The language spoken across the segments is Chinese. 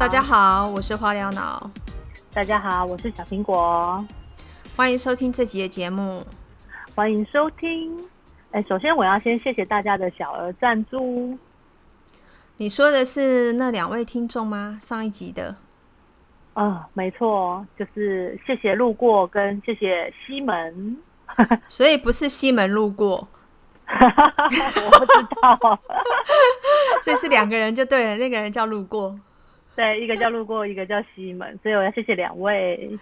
大家好，我是花疗脑。大家好，我是小苹果。欢迎收听这集的节目。欢迎收听。哎，首先我要先谢谢大家的小额赞助。你说的是那两位听众吗？上一集的？啊，没错，就是谢谢路过跟谢谢西门。所以不是西门路过。我不知道。所以是两个人就对了，那个人叫路过。对，一个叫路过，一个叫西门，所以我要谢谢两位。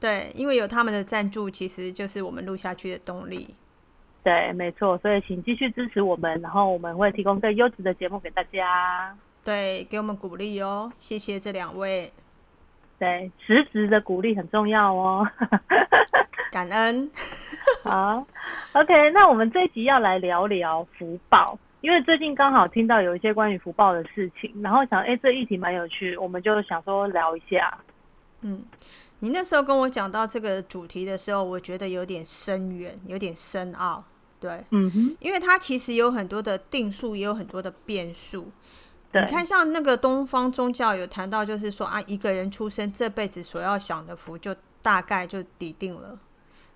对，因为有他们的赞助，其实就是我们录下去的动力。对，没错，所以请继续支持我们，然后我们会提供更优质的节目给大家。对，给我们鼓励哦，谢谢这两位。对，实质的鼓励很重要哦。感恩。好，OK，那我们这一集要来聊聊福报，因为最近刚好听到有一些关于福报的事情，然后想，哎，这议题蛮有趣，我们就想说聊一下。嗯。你那时候跟我讲到这个主题的时候，我觉得有点深远，有点深奥，对，嗯哼，因为它其实有很多的定数，也有很多的变数。你看，像那个东方宗教有谈到，就是说啊，一个人出生这辈子所要享的福，就大概就抵定了。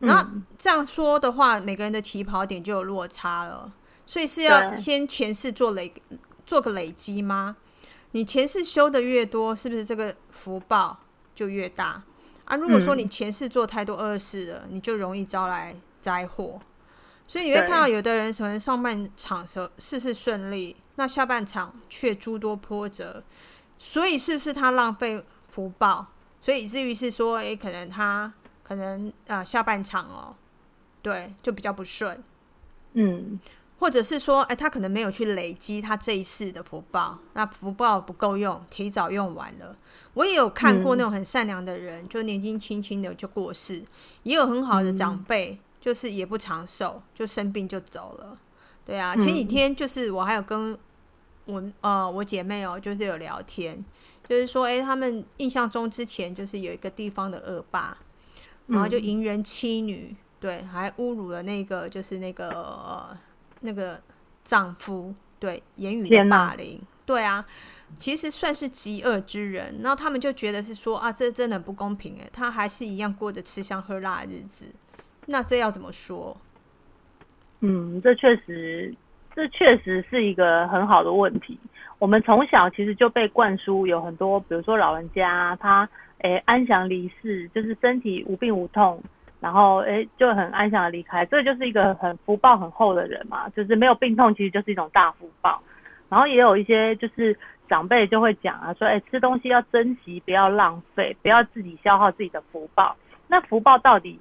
然后这样说的话，每个人的起跑点就有落差了，所以是要先前世做累，做个累积吗？你前世修的越多，是不是这个福报就越大？啊，如果说你前世做太多恶事了，你就容易招来灾祸。所以你会看到有的人可能上半场时候事事顺利，那下半场却诸多波折。所以是不是他浪费福报？所以以至于是说，诶，可能他可能啊下半场哦，对，就比较不顺。嗯。或者是说，哎，他可能没有去累积他这一世的福报，那福报不够用，提早用完了。我也有看过那种很善良的人，就年纪轻轻的就过世，也有很好的长辈，就是也不长寿，就生病就走了。对啊，前几天就是我还有跟我呃我姐妹哦，就是有聊天，就是说，哎，他们印象中之前就是有一个地方的恶霸，然后就淫人妻女，对，还侮辱了那个就是那个。那个丈夫对言语的霸凌，对啊，其实算是极恶之人。然后他们就觉得是说啊，这真的不公平哎，他还是一样过着吃香喝辣的日子。那这要怎么说？嗯，这确实，这确实是一个很好的问题。我们从小其实就被灌输有很多，比如说老人家他诶安详离世，就是身体无病无痛。然后，哎，就很安详的离开，这就是一个很福报很厚的人嘛，就是没有病痛，其实就是一种大福报。然后也有一些就是长辈就会讲啊，说，哎，吃东西要珍惜，不要浪费，不要自己消耗自己的福报。那福报到底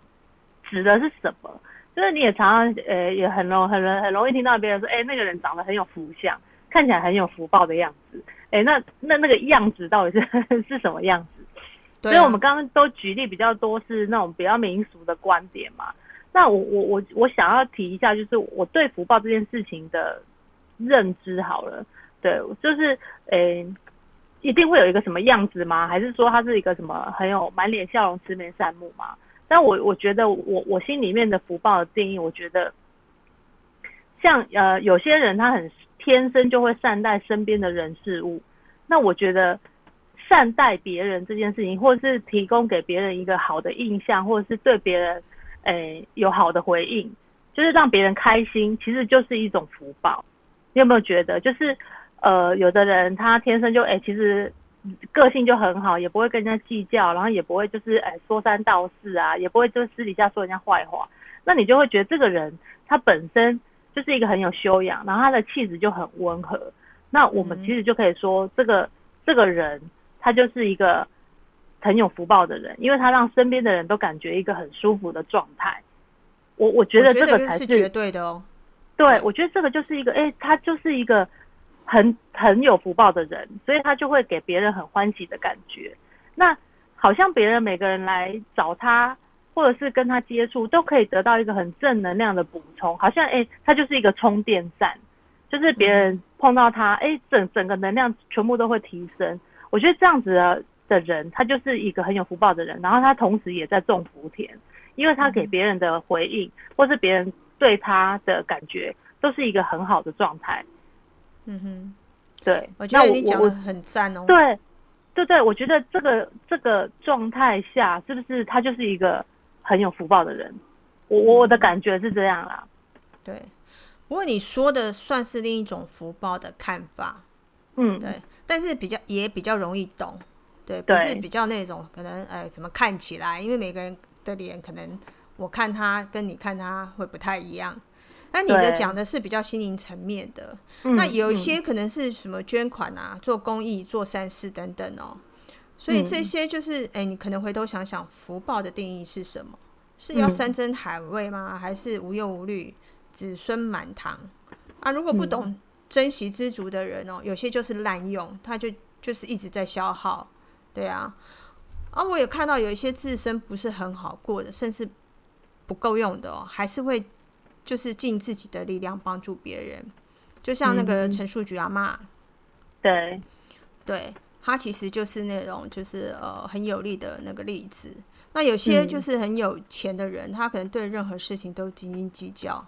指的是什么？就是你也常常，呃，也很容很容很容易听到别人说，哎，那个人长得很有福相，看起来很有福报的样子。哎，那那那个样子到底是 是什么样子？所以我们刚刚都举例比较多是那种比较民俗的观点嘛，那我我我我想要提一下，就是我对福报这件事情的认知好了，对，就是诶，一定会有一个什么样子吗？还是说他是一个什么很有满脸笑容、慈眉善目嘛？但我我觉得我我心里面的福报的定义，我觉得像呃有些人他很天生就会善待身边的人事物，那我觉得。善待别人这件事情，或者是提供给别人一个好的印象，或者是对别人诶有好的回应，就是让别人开心，其实就是一种福报。你有没有觉得，就是呃，有的人他天生就诶，其实个性就很好，也不会跟人家计较，然后也不会就是诶说三道四啊，也不会就私底下说人家坏话，那你就会觉得这个人他本身就是一个很有修养，然后他的气质就很温和。那我们其实就可以说，这个这个人。他就是一个很有福报的人，因为他让身边的人都感觉一个很舒服的状态。我我觉得这个才是绝对的哦。对，我觉得这个就是一个，哎，他就是一个很很有福报的人，所以他就会给别人很欢喜的感觉。那好像别人每个人来找他，或者是跟他接触，都可以得到一个很正能量的补充，好像哎，他就是一个充电站，就是别人碰到他，哎，整整个能量全部都会提升。我觉得这样子的的人，他就是一个很有福报的人，然后他同时也在种福田，因为他给别人的回应，或是别人对他的感觉，都是一个很好的状态。嗯哼，对，我觉得你讲的很赞哦。对，对对，我觉得这个这个状态下，是不是他就是一个很有福报的人？我我的感觉是这样啦。对，不过你说的算是另一种福报的看法，嗯，对，但是比较也比较容易懂，对，不是比较那种可能哎怎么看起来，因为每个人的脸可能我看他跟你看他会不太一样。那你的讲的是比较心灵层面的，嗯那有一嗯些可能是什么捐款啊、做公益、做善事等等哦。所以这嗯些就是，哎、你可能回头想想，福报的定义是什么？是要嗯山珍海味吗？还是无忧无虑、子孙满堂？啊，如果不嗯懂珍惜知足的人哦，有些就是滥用，他就就是一直在消耗，对啊。啊，我也看到有一些自身不是很好过的，甚至不够用的哦，还是会就是尽自己的力量帮助别人。就像那个嗯陈述菊阿妈，对，对他其实就是那种就是呃很有力的那个例子。那有些嗯就是很有钱的人，他可能对任何事情都斤斤计较，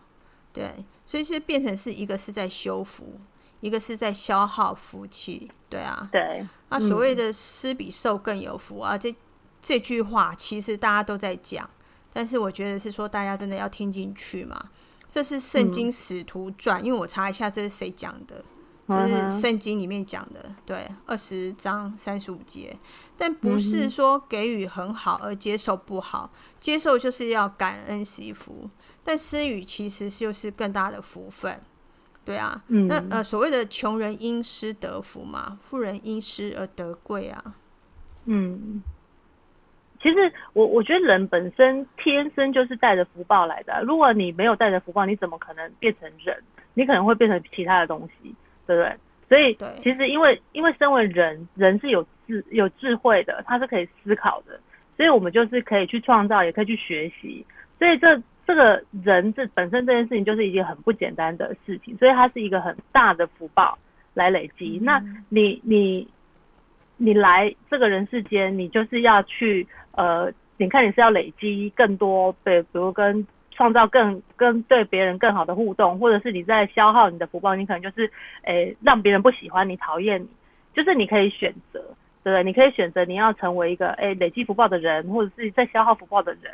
对，所以是变成是一个是在修福，一个是在消耗福气，对啊。对，那所谓的施比受更有福啊，这这句话其实大家都在讲，但是我觉得是说大家真的要听进去嘛。这是《圣经使徒传》因为我查一下这是谁讲的，就是圣经里面讲的，对，二十章三十五节，但不嗯是说给予很好而接受不好，接受就是要感恩惜福，但施予其实就是更大的福分，对啊，嗯。那呃所谓的穷人因施得福嘛，富人因施而得贵啊，嗯，其实我我觉得人本身天生就是带着福报来的啊、如果你没有带着福报，你怎么可能变成人？你可能会变成其他的东西，对不对？所以其实因为因为身为人，人是有智有智慧的，他是可以思考的，所以我们就是可以去创造，也可以去学习。所以这这个人这本身这件事情就是一件很不简单的事情，所以它是一个很大的福报来累积。那你你你来这个人世间，你就是要去呃，你看你是要累积更多，对，比如跟创造更跟对别人更好的互动，或者是你在消耗你的福报，你可能就是诶、让别人不喜欢你、讨厌你，就是你可以选择，对不对？你可以选择你要成为一个诶、累积福报的人，或者是在消耗福报的人。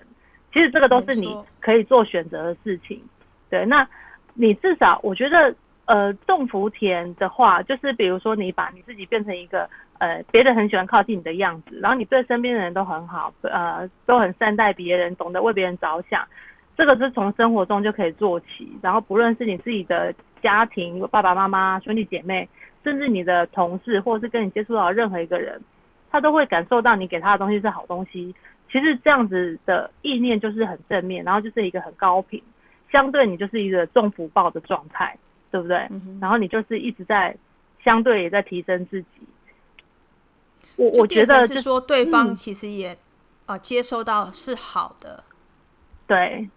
其实这个都是你可以做选择的事情。对，那你至少我觉得，呃，种福田的话，就是比如说你把你自己变成一个呃别人很喜欢靠近你的样子，然后你对身边的人都很好，呃，都很善待别人，懂得为别人着想，这个是从生活中就可以做起。然后不论是你自己的家庭，爸爸妈妈、兄弟姐妹，甚至你的同事，或者是跟你接触到任何一个人，他都会感受到你给他的东西是好东西。其实这样子的意念就是很正面，然后就是一个很高频，相对你就是一个重福报的状态，对不对？嗯然后你就是一直在相对也在提升自己。我我觉得是说对方嗯其实也呃接收到是好的，对，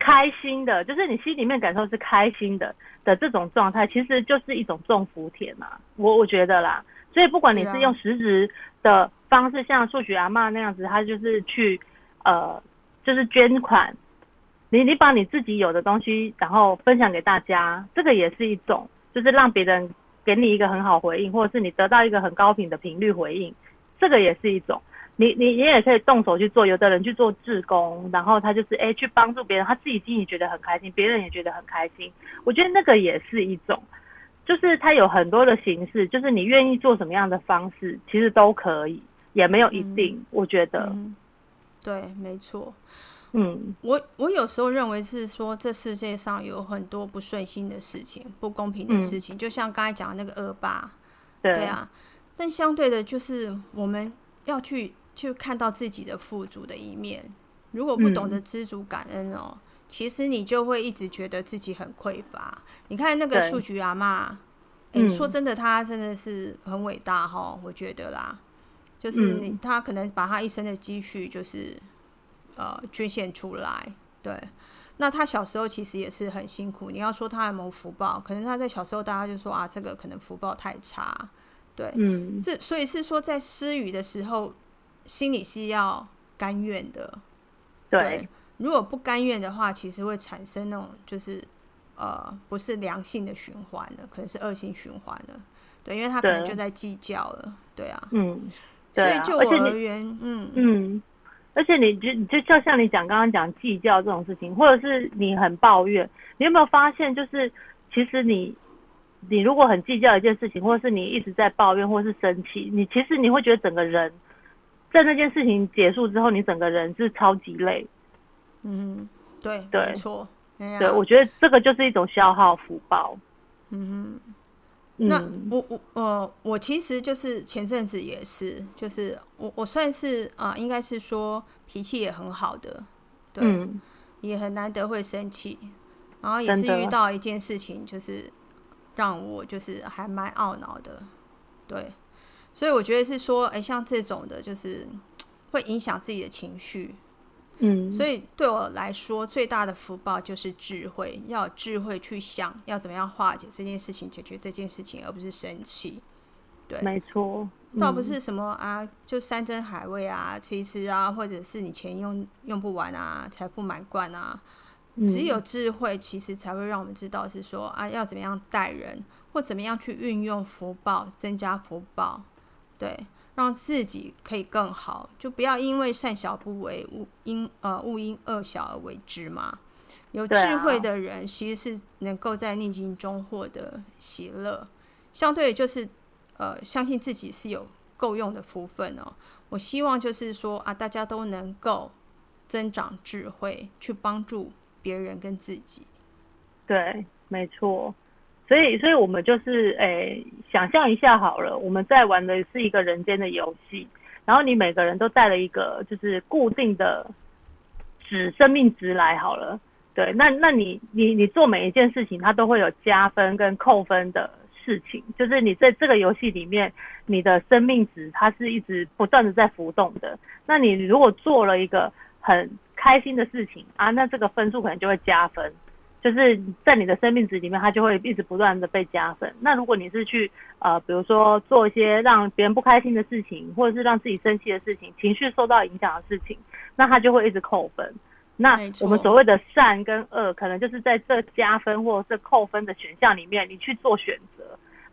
开心的，就是你心里面感受是开心的的这种状态，其实就是一种种福田嘛。我我觉得啦，所以不管你是用实质的方式，像数学阿妈那样子，他就是去呃，就是捐款，你你把你自己有的东西，然后分享给大家，这个也是一种，就是让别人给你一个很好回应，或者是你得到一个很高频的频率回应，这个也是一种。你你你也可以动手去做，有的人去做志工，然后他就是哎、去帮助别人，他自己心里觉得很开心，别人也觉得很开心。我觉得那个也是一种，就是它有很多的形式，就是你愿意做什么样的方式，其实都可以，也没有一定。我觉得，嗯，对，没错。嗯我我有时候认为是说，这世界上有很多不顺心的事情、不公平的嗯事情，就像刚才讲的那个恶霸，对对啊。但相对的，就是我们要去去看到自己的富足的一面。如果不懂嗯得知足感恩哦，其实你就会一直觉得自己很匮乏。你看那个对数据阿妈，诶，嗯说真的，她真的是很伟大哈，我觉得啦。就是你，嗯她可能把她一生的积蓄，就是呃捐献出来，对。那他小时候其实也是很辛苦。你要说他有没有福报，可能他在小时候大家就说啊，这个可能福报太差，对。嗯这所以是说，在施予的时候，心里是要甘愿的。对，如果不甘愿的话，其实会产生那种就是呃不是良性的循环了，可能是恶性循环了。对，因为他可能就在计较了，对啊。嗯，所对啊，以就我而且你而言，嗯嗯，而且你就你就就像你讲刚刚讲计较这种事情，或者是你很抱怨，你有没有发现，就是其实你你如果很计较一件事情，或者是你一直在抱怨，或者是生气，你其实你会觉得整个人在那件事情结束之后，你整个人是超级累。嗯，对，对没错。对，我觉得这个就是一种消耗福报。嗯哼那我我呃，我其实就是前阵子也是，就是我我算是啊、应该是说脾气也很好的，对，嗯也很难得会生气，然后也是遇到一件事情，就是让我就是还蛮懊恼的，对，所以我觉得是说，哎，像这种的，就是会影响自己的情绪，嗯，所以对我来说，最大的福报就是智慧，要有智慧去想要怎么样化解这件事情，解决这件事情，而不是生气。对，没错，倒不嗯是什么啊，就山珍海味啊，吃一吃啊，或者是你钱用用不完啊，财富满贯啊。只嗯有智慧，其实才会让我们知道是说啊，要怎么样待人，或怎么样去运用福报，增加福报，对，让自己可以更好，就不要因为善小不为，勿因呃勿因恶小而为之嘛。有智慧的人，其实是能够在逆境中获得喜乐，相对就是呃，相信自己是有够用的福分哦。我希望就是说啊，大家都能够增长智慧，去帮助别人跟自己。对，没错。所以，所以我们就是诶、想象一下好了，我们在玩的是一个人间的游戏，然后你每个人都带了一个就是固定的值生命值来好了。对，那那你你你做每一件事情，它都会有加分跟扣分的事情，就是你在这个游戏里面，你的生命值它是一直不断的在浮动的。那你如果做了一个很开心的事情啊，那这个分数可能就会加分。就是在你的生命值里面，它就会一直不断的被加分。那如果你是去呃，比如说做一些让别人不开心的事情，或者是让自己生气的事情，情绪受到影响的事情，那它就会一直扣分。那我们所谓的善跟恶，可能就是在这加分或者是扣分的选项里面，你去做选择。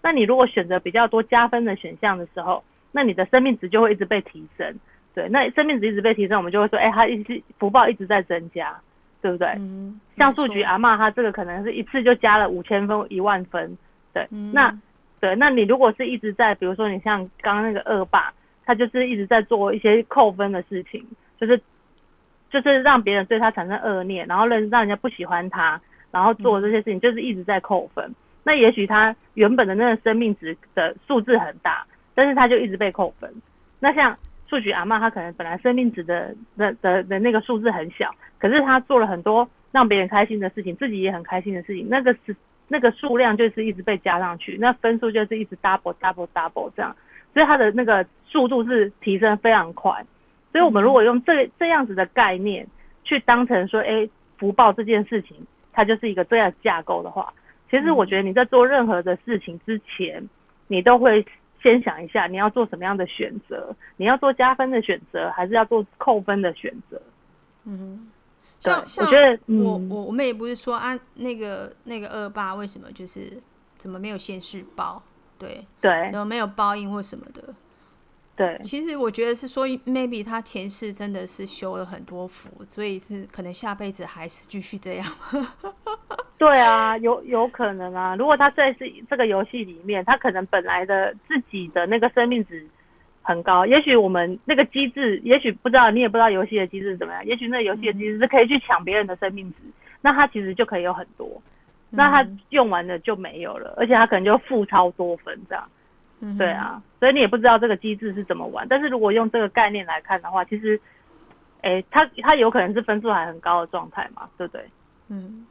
那你如果选择比较多加分的选项的时候，那你的生命值就会一直被提升。对，那生命值一直被提升，我们就会说，哎、它一直福报一直在增加，对不对？嗯，像数据阿嬷，她这个可能是一次就加了五千分、一万分，对，嗯那对，那你如果是一直在，比如说你像刚刚那个恶霸，他就是一直在做一些扣分的事情，就是就是让别人对他产生恶念，然后让让人家不喜欢他，然后做这些事情，就是一直在扣分。那也许他原本的那个生命值的数字很大，但是他就一直被扣分。那像数据阿嬷，她可能本来生命值的的的的那个数字很小，可是她做了很多让别人开心的事情，自己也很开心的事情，那个是那个数量就是一直被加上去，那分数就是一直 double double double 这样，所以它的那个速度是提升非常快。所以我们如果用这这样子的概念去当成说，哎，福报这件事情，它就是一个这样架构的话，其实我觉得你在做任何的事情之前，你都会先想一下你要做什么样的选择，你要做加分的选择，还是要做扣分的选择？嗯，对像像我觉得我嗯我我们也不是说啊，那个那个恶霸为什么就是怎么没有现世报，对，对然后没有报应或什么的。对其实我觉得是说，maybe 他前世真的是修了很多福，所以是可能下辈子还是继续这样。对啊，有有可能啊。如果他在是这个游戏里面，他可能本来的自己的那个生命值很高，也许我们那个机制，也许不知道，你也不知道游戏的机制是怎么样，也许那游戏的机制是可以去抢别人的生命值，那他其实就可以有很多，那他用完了就没有了，而且他可能就负超多分这样。嗯对，啊，所以你也不知道这个机制是怎么玩。但是如果用这个概念来看的话，其实，诶，他他有可能是分数还很高的状态嘛，对不对？嗯，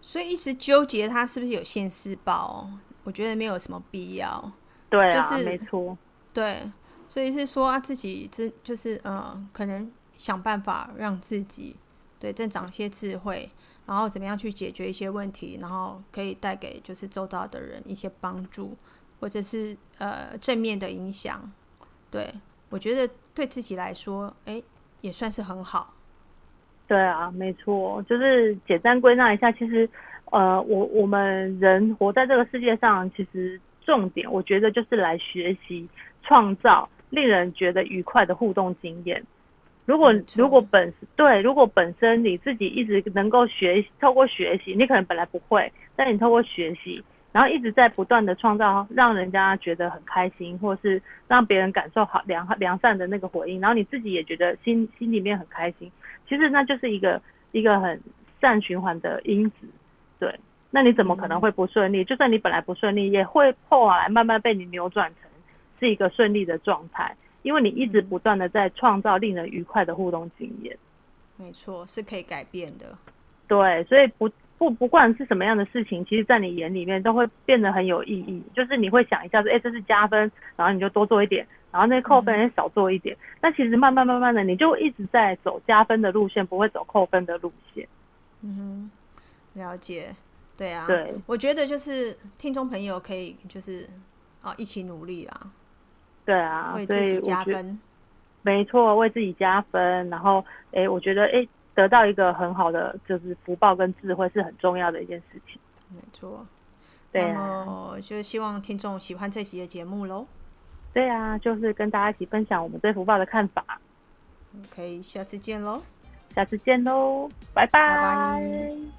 所以一直纠结他是不是有现世报，我觉得没有什么必要。对啊，就是没错，对，所以是说啊，自己真就是呃，可能想办法让自己对增长一些智慧，然后怎么样去解决一些问题，然后可以带给就是周遭的人一些帮助，或者是呃正面的影响。对我觉得对自己来说，哎，也算是很好。对啊，没错，就是简单归纳一下，其实呃，我我们人活在这个世界上，其实重点我觉得就是来学习、创造令人觉得愉快的互动经验。如果如果本对，如果本身你自己一直能够学，透过学习，你可能本来不会，但你透过学习，然后一直在不断的创造，让人家觉得很开心，或是让别人感受好良良善的那个回应，然后你自己也觉得心心里面很开心，其实那就是一个一个很善循环的因子。对，那你怎么可能会不顺利？就算你本来不顺利，也会后来慢慢被你扭转成是一个顺利的状态。因为你一直不断的在创造令人愉快的互动经验，没错，是可以改变的。对，所以不不不管是什么样的事情，其实，在你眼里面都会变得很有意义。就是你会想一下说，哎，这是加分，然后你就多做一点，然后那扣分也少做一点。那其实慢慢慢慢的，你就一直在走加分的路线，不会走扣分的路线。嗯哼，了解。对啊，对，我觉得就是听众朋友可以就是啊一起努力啊。对啊，为自己加分，没错，为自己加分。然后，哎，我觉得，哎，得到一个很好的就是福报跟智慧是很重要的一件事情。没错，对啊，就希望听众喜欢这集的节目喽。对啊，就是跟大家一起分享我们对福报的看法。OK，下次见喽，下次见喽，拜拜。